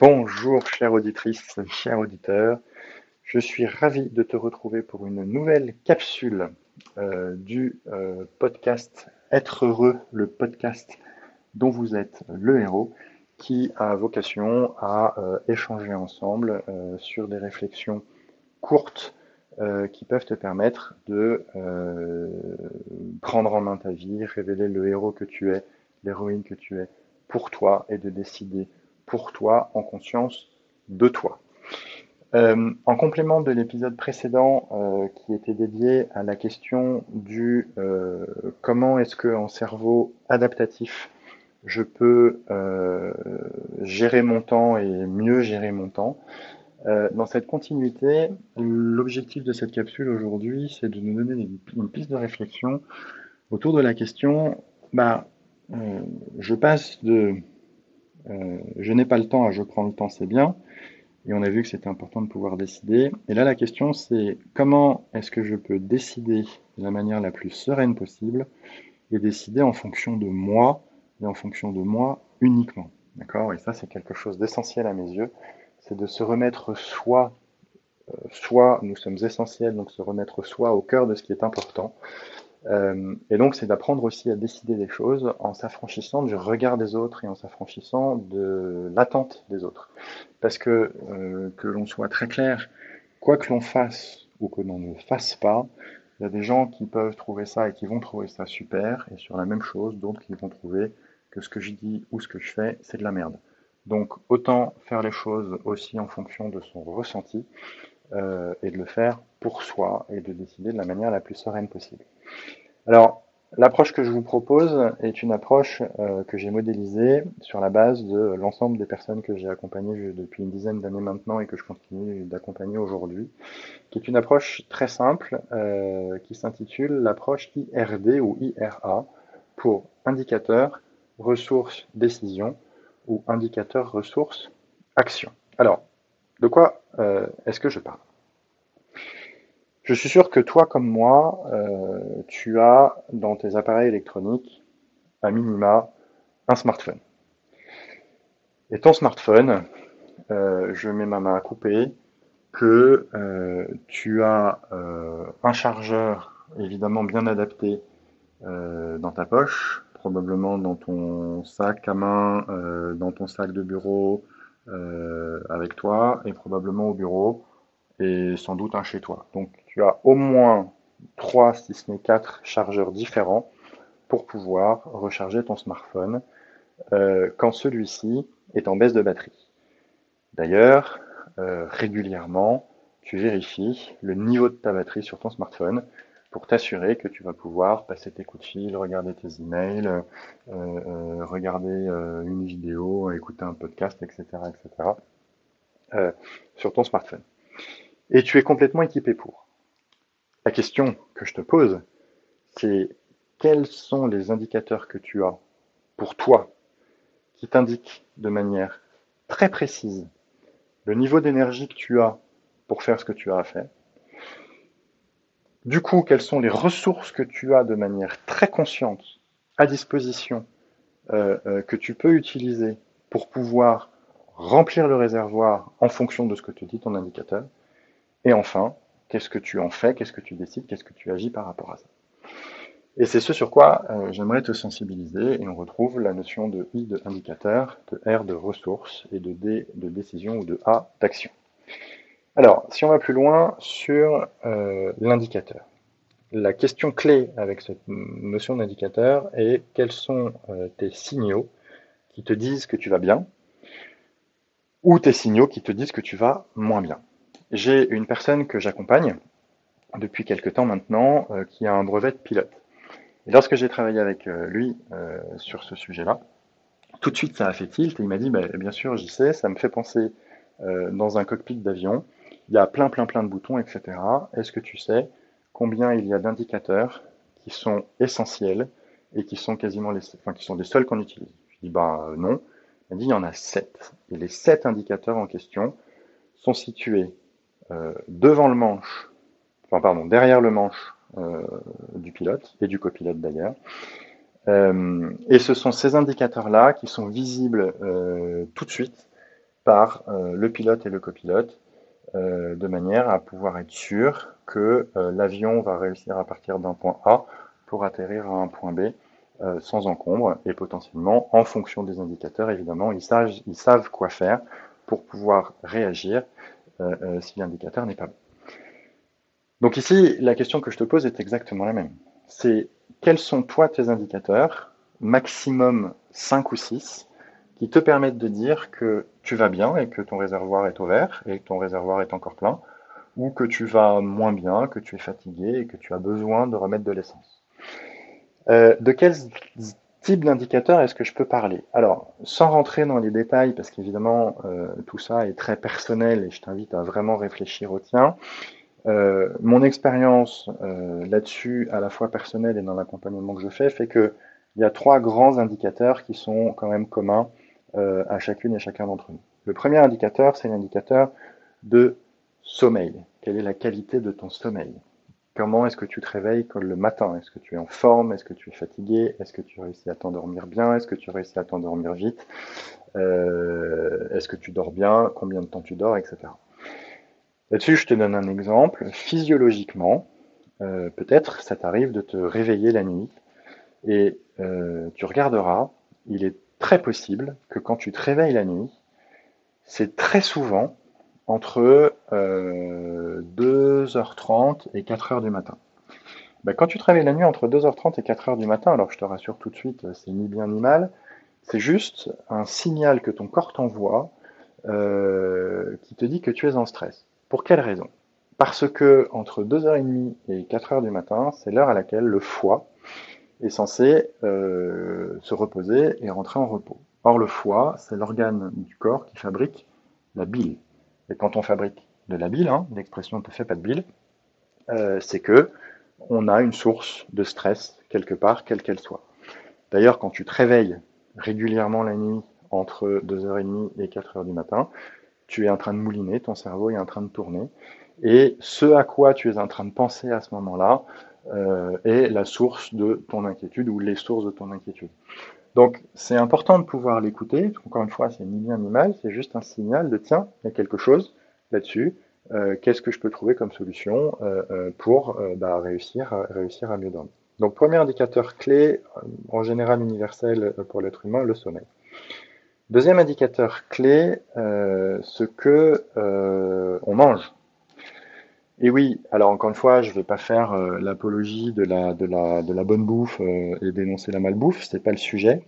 Bonjour chère auditrice, cher auditeur. Je suis ravi de te retrouver pour une nouvelle capsule euh, du euh, podcast Être heureux, le podcast dont vous êtes le héros, qui a vocation à euh, échanger ensemble sur des réflexions courtes qui peuvent te permettre de prendre en main ta vie, révéler le héros que tu es, l'héroïne que tu es pour toi et de décider pour toi en conscience de toi. Euh, en complément de l'épisode précédent euh, qui était dédié à la question du euh, comment est-ce que en cerveau adaptatif je peux gérer mon temps et mieux gérer mon temps. dans cette continuité, l'objectif de cette capsule aujourd'hui, c'est de nous donner une piste de réflexion autour de la question, bah, je passe de je n'ai pas le temps je prends le temps, c'est bien, et on a vu que c'était important de pouvoir décider. Et là, la question, c'est comment est-ce que je peux décider de la manière la plus sereine possible et décider en fonction de moi et en fonction de moi uniquement. D'accord? Et ça, c'est quelque chose d'essentiel à mes yeux. C'est de se remettre soi, euh, soi, nous sommes essentiels, donc se remettre soi au cœur de ce qui est important. Euh, et donc, c'est d'apprendre aussi à décider des choses en s'affranchissant du regard des autres et en s'affranchissant de l'attente des autres. Parce que, euh, que l'on soit très clair, quoi que l'on fasse ou que l'on ne fasse pas, il y a des gens qui peuvent trouver ça et qui vont trouver ça super, et sur la même chose, d'autres qui vont trouver que ce que je dis ou ce que je fais, c'est de la merde. Donc, autant faire les choses aussi en fonction de son ressenti euh, et de le faire pour soi et de décider de la manière la plus sereine possible. Alors, l'approche que je vous propose est une approche euh, que j'ai modélisée sur la base de l'ensemble des personnes que j'ai accompagnées depuis une dizaine d'années maintenant et que je continue d'accompagner aujourd'hui, qui est une approche très simple euh, qui s'intitule l'approche IRD ou IRA pour indicateur, ressources, décision ou indicateur, ressources, action. Alors, de quoi euh, est-ce que je parle? Je suis sûr que toi comme moi, euh, tu as dans tes appareils électroniques, à minima, un smartphone. Et ton smartphone, euh, je mets ma main à couper, que euh, tu as un chargeur évidemment bien adapté dans ta poche, probablement dans ton sac à main, dans ton sac de bureau avec toi, et probablement au bureau, et sans doute un chez toi. Donc tu as au moins 3, si ce n'est 4 chargeurs différents pour pouvoir recharger ton smartphone euh, quand celui-ci est en baisse de batterie. D'ailleurs, euh, régulièrement, tu vérifies le niveau de ta batterie sur ton smartphone pour t'assurer que tu vas pouvoir passer tes coups de fil, regarder tes emails, euh, regarder une vidéo, écouter un podcast, etc., etc., sur ton smartphone. Et tu es complètement équipé pour. La question que je te pose, c'est quels sont les indicateurs que tu as pour toi qui t'indiquent de manière très précise le niveau d'énergie que tu as pour faire ce que tu as à faire? Du coup, quelles sont les ressources que tu as de manière très consciente à disposition euh, euh, que tu peux utiliser pour pouvoir remplir le réservoir en fonction de ce que te dit ton indicateur? Et enfin, Qu'est-ce que tu en fais? Qu'est-ce que tu décides? Qu'est-ce que tu agis par rapport à ça? Et c'est ce sur quoi euh, j'aimerais te sensibiliser. Et on retrouve la notion de I de indicateur, de R de ressources et de D de décision ou de A d'action. Alors, si on va plus loin sur euh, l'indicateur. La question clé avec cette notion d'indicateur est quels sont euh, tes signaux qui te disent que tu vas bien ou tes signaux qui te disent que tu vas moins bien? J'ai une personne que j'accompagne depuis quelque temps maintenant euh, qui a un brevet de pilote. Et lorsque j'ai travaillé avec euh, lui euh, sur ce sujet-là, tout de suite ça a fait tilt et il m'a dit bah, bien sûr j'y sais, ça me fait penser dans un cockpit d'avion, il y a plein plein plein de boutons, etc. Est-ce que tu sais combien il y a d'indicateurs qui sont essentiels et qui sont quasiment les, enfin, qui sont les seuls qu'on utilise? Je dis bah non. Il m'a dit il y en a sept. Et les sept indicateurs en question sont situés devant le manche, enfin pardon, derrière le manche euh, du pilote et du copilote d'ailleurs. Euh, et ce sont ces indicateurs-là qui sont visibles tout de suite par le pilote et le copilote de manière à pouvoir être sûr que l'avion va réussir à partir d'un point A pour atterrir à un point B sans encombre et potentiellement en fonction des indicateurs évidemment ils savent quoi faire pour pouvoir réagir si l'indicateur n'est pas bon. Donc ici, la question que je te pose est exactement la même. C'est quels sont toi tes indicateurs, maximum 5 ou 6, qui te permettent de dire que tu vas bien et que ton réservoir est ouvert et que ton réservoir est encore plein, ou que tu vas moins bien, que tu es fatigué et que tu as besoin de remettre de l'essence? Euh, de quels types d'indicateurs est-ce que je peux parler? Alors, sans rentrer dans les détails, parce qu'évidemment, euh, tout ça est très personnel et je t'invite à vraiment réfléchir au tien, euh, mon expérience euh, là-dessus, à la fois personnelle et dans l'accompagnement que je fais, fait qu'il y a trois grands indicateurs qui sont quand même communs à chacune et chacun d'entre nous. Le premier indicateur, c'est l'indicateur de sommeil. Quelle est la qualité de ton sommeil? Comment est-ce que tu te réveilles le matin? Est-ce que tu es en forme? Est-ce que tu es fatigué? Est-ce que tu réussis à t'endormir bien? Est-ce que tu réussis à t'endormir vite? Est-ce que tu dors bien? Combien de temps tu dors Etc. Là-dessus, je te donne un exemple. Physiologiquement, euh, peut-être ça t'arrive de te réveiller la nuit et euh, tu regarderas, il est très possible que quand tu te réveilles la nuit, c'est très souvent entre 2h30 euh, et 4h du matin. Ben, quand tu te réveilles la nuit entre 2h30 et 4h du matin, alors je te rassure tout de suite, c'est ni bien ni mal, c'est juste un signal que ton corps t'envoie qui te dit que tu es en stress. Pour quelle raison? Parce que entre 2h30 et 4h du matin, c'est l'heure à laquelle le foie est censé euh, se reposer et rentrer en repos. Or, le foie, c'est l'organe du corps qui fabrique la bile. Et quand on fabrique de la bile, hein, l'expression ne te fait pas de bile, euh, c'est que on a une source de stress quelque part, quelle qu'elle soit. D'ailleurs, quand tu te réveilles régulièrement la nuit entre 2h30 et 4h du matin, tu es en train de mouliner, ton cerveau est en train de tourner. Et ce à quoi tu es en train de penser à ce moment-là euh, est la source de ton inquiétude ou les sources de ton inquiétude. Donc c'est important de pouvoir l'écouter. Encore une fois, c'est ni bien ni mal, c'est juste un signal de tiens, il y a quelque chose là-dessus. Euh, qu'est-ce que je peux trouver comme solution euh, pour bah, réussir, à, réussir à mieux dormir Donc premier indicateur clé, en général universel pour l'être humain, le sommeil. Deuxième indicateur clé, euh, ce que euh, on mange. Et oui, alors encore une fois, je ne vais pas faire euh, l'apologie de la, bonne bouffe et dénoncer la malbouffe, c'est pas le sujet.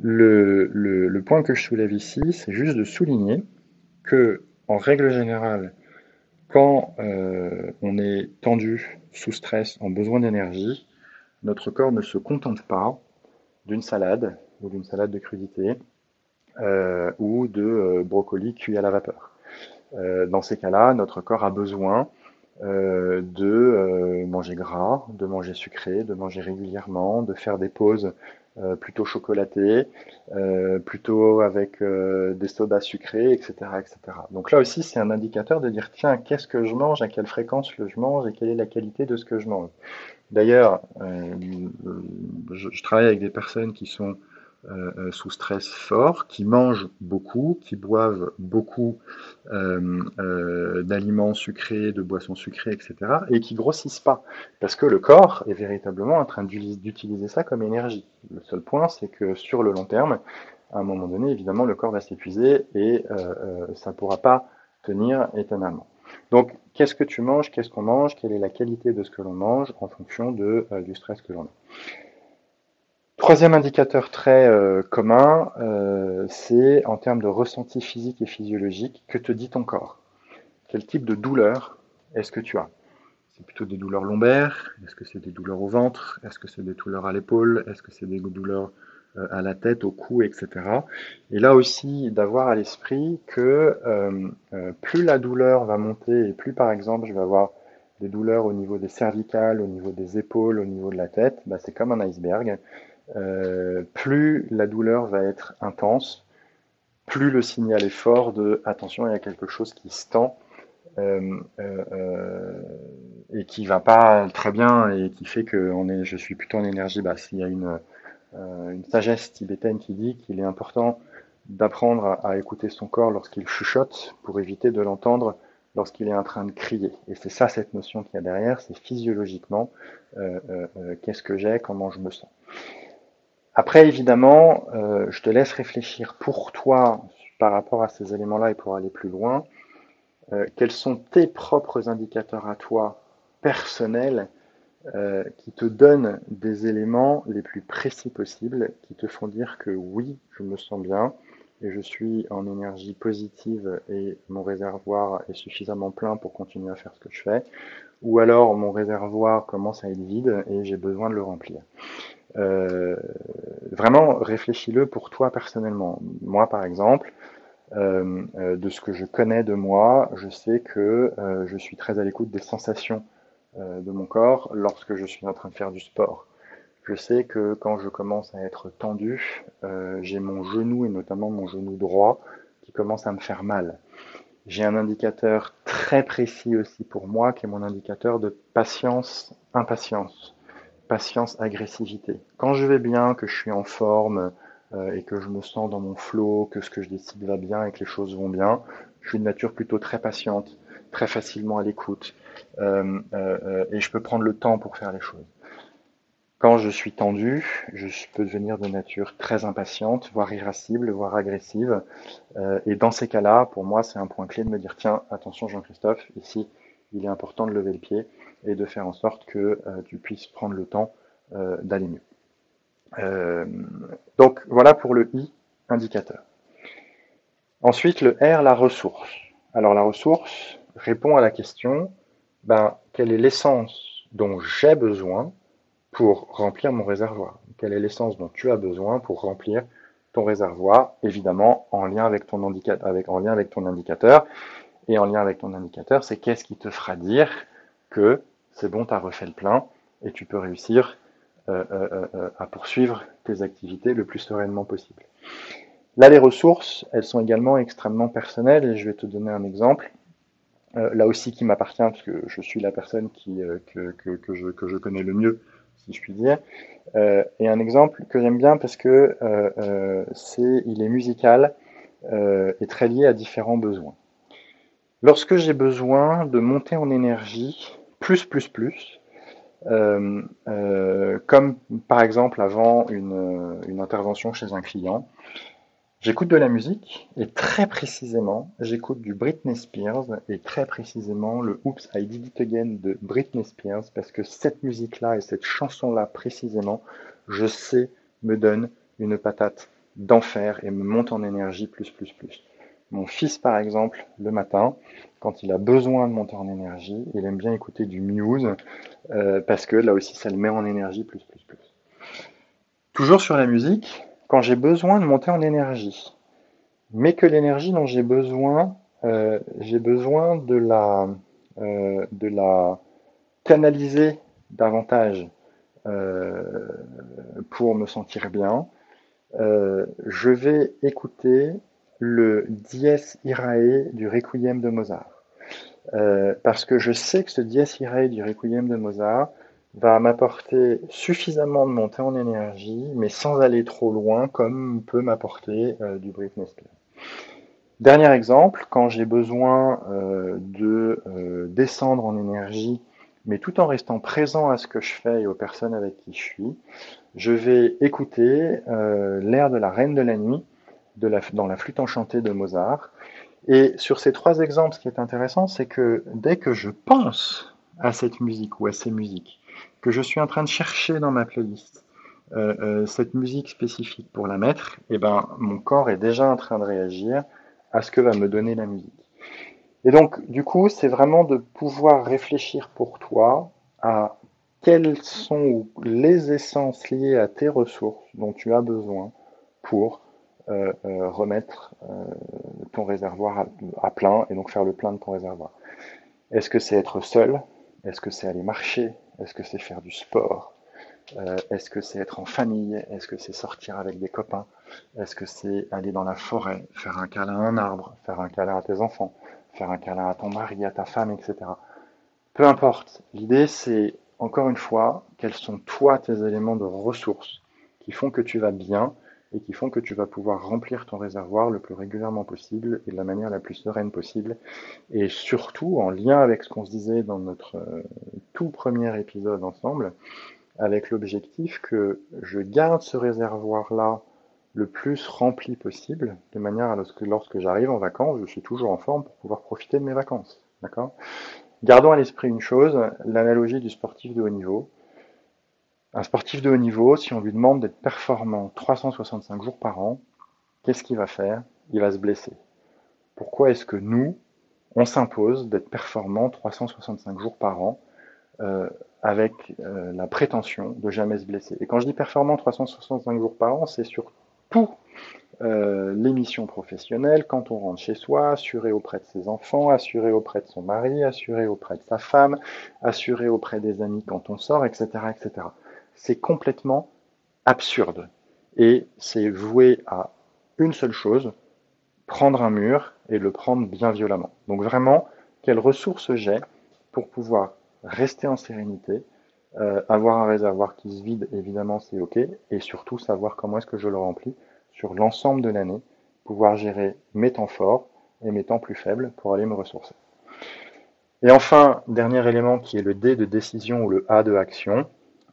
Le, point que je soulève ici, c'est juste de souligner que, en règle générale, quand on est tendu, sous stress, en besoin d'énergie, notre corps ne se contente pas d'une salade ou d'une salade de crudité, euh, ou de euh, brocoli cuit à la vapeur. Euh, dans ces cas-là, notre corps a besoin de manger gras, de manger sucré, de manger régulièrement, de faire des pauses plutôt chocolatées, plutôt avec des sodas sucrés, etc., etc. Donc là aussi, c'est un indicateur de dire tiens, qu'est-ce que je mange, à quelle fréquence je mange et quelle est la qualité de ce que je mange. D'ailleurs, je, travaille avec des personnes qui sont euh, euh, sous stress fort, qui mangent beaucoup, qui boivent beaucoup euh, d'aliments sucrés, de boissons sucrées, etc., et qui grossissent pas, parce que le corps est véritablement en train d'utiliser ça comme énergie. Le seul point, c'est que sur le long terme, à un moment donné, évidemment, le corps va s'épuiser et ça ne pourra pas tenir éternellement. Donc, qu'est-ce que tu manges, qu'est-ce qu'on mange, quelle est la qualité de ce que l'on mange en fonction de, du stress que l'on a. Troisième indicateur très euh, commun, euh, c'est en termes de ressenti physique et physiologique, que te dit ton corps? Quel type de douleur est-ce que tu as? C'est plutôt des douleurs lombaires? Est-ce que c'est des douleurs au ventre? Est-ce que c'est des douleurs à l'épaule? Est-ce que c'est des douleurs euh, à la tête, au cou, etc. Et là aussi, d'avoir à l'esprit que plus la douleur va monter et plus, par exemple, je vais avoir des douleurs au niveau des cervicales, au niveau des épaules, au niveau de la tête, bah, c'est comme un iceberg. Euh, plus la douleur va être intense, plus le signal est fort de attention, il y a quelque chose qui se tend euh, euh, et qui va pas très bien et qui fait que je suis plutôt en énergie basse. Il y a une, sagesse tibétaine qui dit qu'il est important d'apprendre à, écouter son corps lorsqu'il chuchote pour éviter de l'entendre lorsqu'il est en train de crier. Et c'est ça cette notion qu'il y a derrière, c'est physiologiquement qu'est-ce que j'ai, comment je me sens. Après, évidemment, je te laisse réfléchir pour toi par rapport à ces éléments-là et pour aller plus loin. quels sont tes propres indicateurs à toi personnels qui te donnent des éléments les plus précis possibles, qui te font dire que oui, je me sens bien, et je suis en énergie positive et mon réservoir est suffisamment plein pour continuer à faire ce que je fais, ou alors mon réservoir commence à être vide et j'ai besoin de le remplir. Euh, vraiment, réfléchis-le pour toi personnellement. Moi, par exemple, euh, euh, de ce que je connais de moi, je sais que je suis très à l'écoute des sensations de mon corps lorsque je suis en train de faire du sport. Je sais que quand je commence à être tendu, j'ai mon genou et notamment mon genou droit qui commence à me faire mal. J'ai un indicateur très précis aussi pour moi qui est mon indicateur de patience, impatience, patience, agressivité. Quand je vais bien, que je suis en forme euh, et que je me sens dans mon flow, que ce que je décide va bien et que les choses vont bien, je suis de nature plutôt très patiente, très facilement à l'écoute euh, et je peux prendre le temps pour faire les choses. Quand je suis tendu, je peux devenir de nature très impatiente, voire irascible, voire agressive. Euh, et dans ces cas-là, pour moi, c'est un point clé de me dire, tiens, attention Jean-Christophe, ici, il est important de lever le pied et de faire en sorte que euh, tu puisses prendre le temps euh, d'aller mieux. donc voilà pour le I, indicateur. Ensuite, le R, la ressource. Alors la ressource répond à la question, ben, quelle est l'essence dont j'ai besoin pour remplir mon réservoir? Quelle est l'essence dont tu as besoin pour remplir ton réservoir? Évidemment, en lien avec ton, en lien avec ton indicateur. Et en lien avec ton indicateur, c'est qu'est-ce qui te fera dire que c'est bon, tu as refait le plein et tu peux réussir euh, euh, euh, à poursuivre tes activités le plus sereinement possible. Là, les ressources, elles sont également extrêmement personnelles et je vais te donner un exemple. là aussi qui m'appartient parce que je suis la personne que, je, que je connais le mieux si je puis dire. Et un exemple que j'aime bien parce que c'est, il est musical et très lié à différents besoins. Lorsque j'ai besoin de monter en énergie plus plus plus, comme par exemple avant une, une intervention chez un client, J'écoute de la musique et très précisément, j'écoute du Britney Spears et très précisément le Oops, I Did It Again de Britney Spears parce que cette musique-là et cette chanson-là précisément, je sais, me donne une patate d'enfer et me monte en énergie plus, plus, plus. Mon fils, par exemple, le matin, quand il a besoin de monter en énergie, il aime bien écouter du Muse euh, parce que là aussi, ça le met en énergie plus, plus, plus. Toujours sur la musique, quand j'ai besoin de monter en énergie, mais que l'énergie dont j'ai besoin, euh, j'ai besoin de la, euh, de la canaliser davantage pour me sentir bien, je vais écouter le Dies Irae du Requiem de Mozart. parce que je sais que ce Dies Irae du Requiem de Mozart, va m'apporter suffisamment de montée en énergie, mais sans aller trop loin, comme peut m'apporter euh, du Britney Spears. Dernier exemple, quand j'ai besoin euh, de euh, descendre en énergie, mais tout en restant présent à ce que je fais et aux personnes avec qui je suis, je vais écouter l'air de la Reine de la Nuit dans la flûte enchantée de Mozart. Et sur ces trois exemples, ce qui est intéressant, c'est que dès que je pense à cette musique ou à ces musiques, que je suis en train de chercher dans ma playlist euh, euh, cette musique spécifique pour la mettre, et eh ben mon corps est déjà en train de réagir à ce que va me donner la musique. Et donc, du coup, c'est vraiment de pouvoir réfléchir pour toi à quelles sont les essences liées à tes ressources dont tu as besoin pour euh, remettre ton réservoir à, plein et donc faire le plein de ton réservoir. Est-ce que c'est être seul? Est-ce que c'est aller marcher? Est-ce que c'est faire du sport? Euh, Est-ce que c'est être en famille? Est-ce que c'est sortir avec des copains? Est-ce que c'est aller dans la forêt, faire un câlin à un arbre, faire un câlin à tes enfants, faire un câlin à ton mari, à ta femme, etc. Peu importe. L'idée, c'est, encore une fois, quels sont toi tes éléments de ressources qui font que tu vas bien et qui font que tu vas pouvoir remplir ton réservoir le plus régulièrement possible et de la manière la plus sereine possible. Et surtout, en lien avec ce qu'on se disait dans notre euh, tout premier épisode ensemble, avec l'objectif que je garde ce réservoir-là le plus rempli possible, de manière à ce que lorsque j'arrive en vacances, je suis toujours en forme pour pouvoir profiter de mes vacances. D'accord? Gardons à l'esprit une chose, l'analogie du sportif de haut niveau. Un sportif de haut niveau, si on lui demande d'être performant 365 jours par an, qu'est-ce qu'il va faire? Il va se blesser. Pourquoi est-ce que nous, on s'impose d'être performant 365 jours par an euh, avec euh, la prétention de jamais se blesser? Et quand je dis performant 365 jours par an, c'est surtout euh, l'émission professionnelle, quand on rentre chez soi, assuré auprès de ses enfants, assuré auprès de son mari, assuré auprès de sa femme, assuré auprès des amis quand on sort, etc. etc c'est complètement absurde. Et c'est voué à une seule chose, prendre un mur et le prendre bien violemment. Donc vraiment, quelles ressources j'ai pour pouvoir rester en sérénité, euh, avoir un réservoir qui se vide, évidemment c'est ok, et surtout savoir comment est-ce que je le remplis sur l'ensemble de l'année, pouvoir gérer mes temps forts et mes temps plus faibles pour aller me ressourcer. Et enfin, dernier élément qui est le D de décision ou le A de action,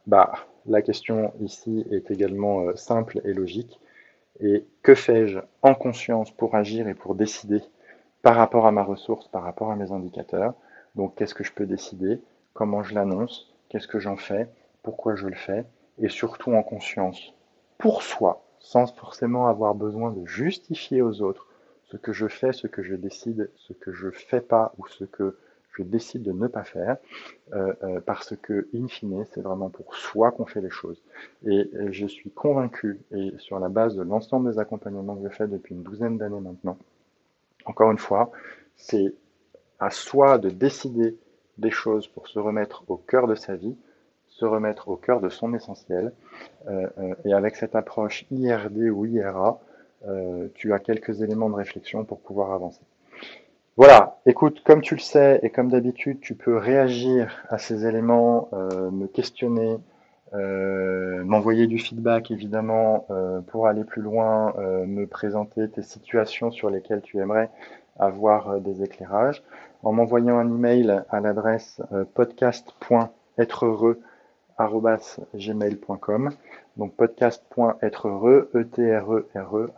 bah, la question ici est également euh, simple et logique. Et que fais-je en conscience pour agir et pour décider par rapport à ma ressource, par rapport à mes indicateurs? Donc qu'est-ce que je peux décider? Comment je l'annonce? Qu'est-ce que j'en fais? Pourquoi je le fais? Et surtout en conscience pour soi, sans forcément avoir besoin de justifier aux autres ce que je fais, ce que je décide, ce que je fais pas ou ce que je décide de ne pas faire, euh, euh, parce que, in fine, c'est vraiment pour soi qu'on fait les choses. Et, je suis convaincu, et sur la base de l'ensemble des accompagnements que je fais depuis une douzaine d'années maintenant, encore une fois, c'est à soi de décider des choses pour se remettre au cœur de sa vie, se remettre au cœur de son essentiel. Euh, et avec cette approche IRD ou IRA, tu as quelques éléments de réflexion pour pouvoir avancer. Voilà, écoute, comme tu le sais et comme d'habitude, tu peux réagir à ces éléments, euh, me questionner, euh, m'envoyer du feedback évidemment euh, pour aller plus loin, me présenter tes situations sur lesquelles tu aimerais avoir des éclairages, en m'envoyant un email à l'adresse podcast.êtreheureux@gmail.com. Donc podcast.êtreheureux, e t r e r e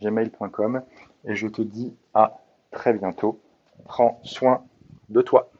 gmail.com et je te dis à très bientôt. Prends soin de toi.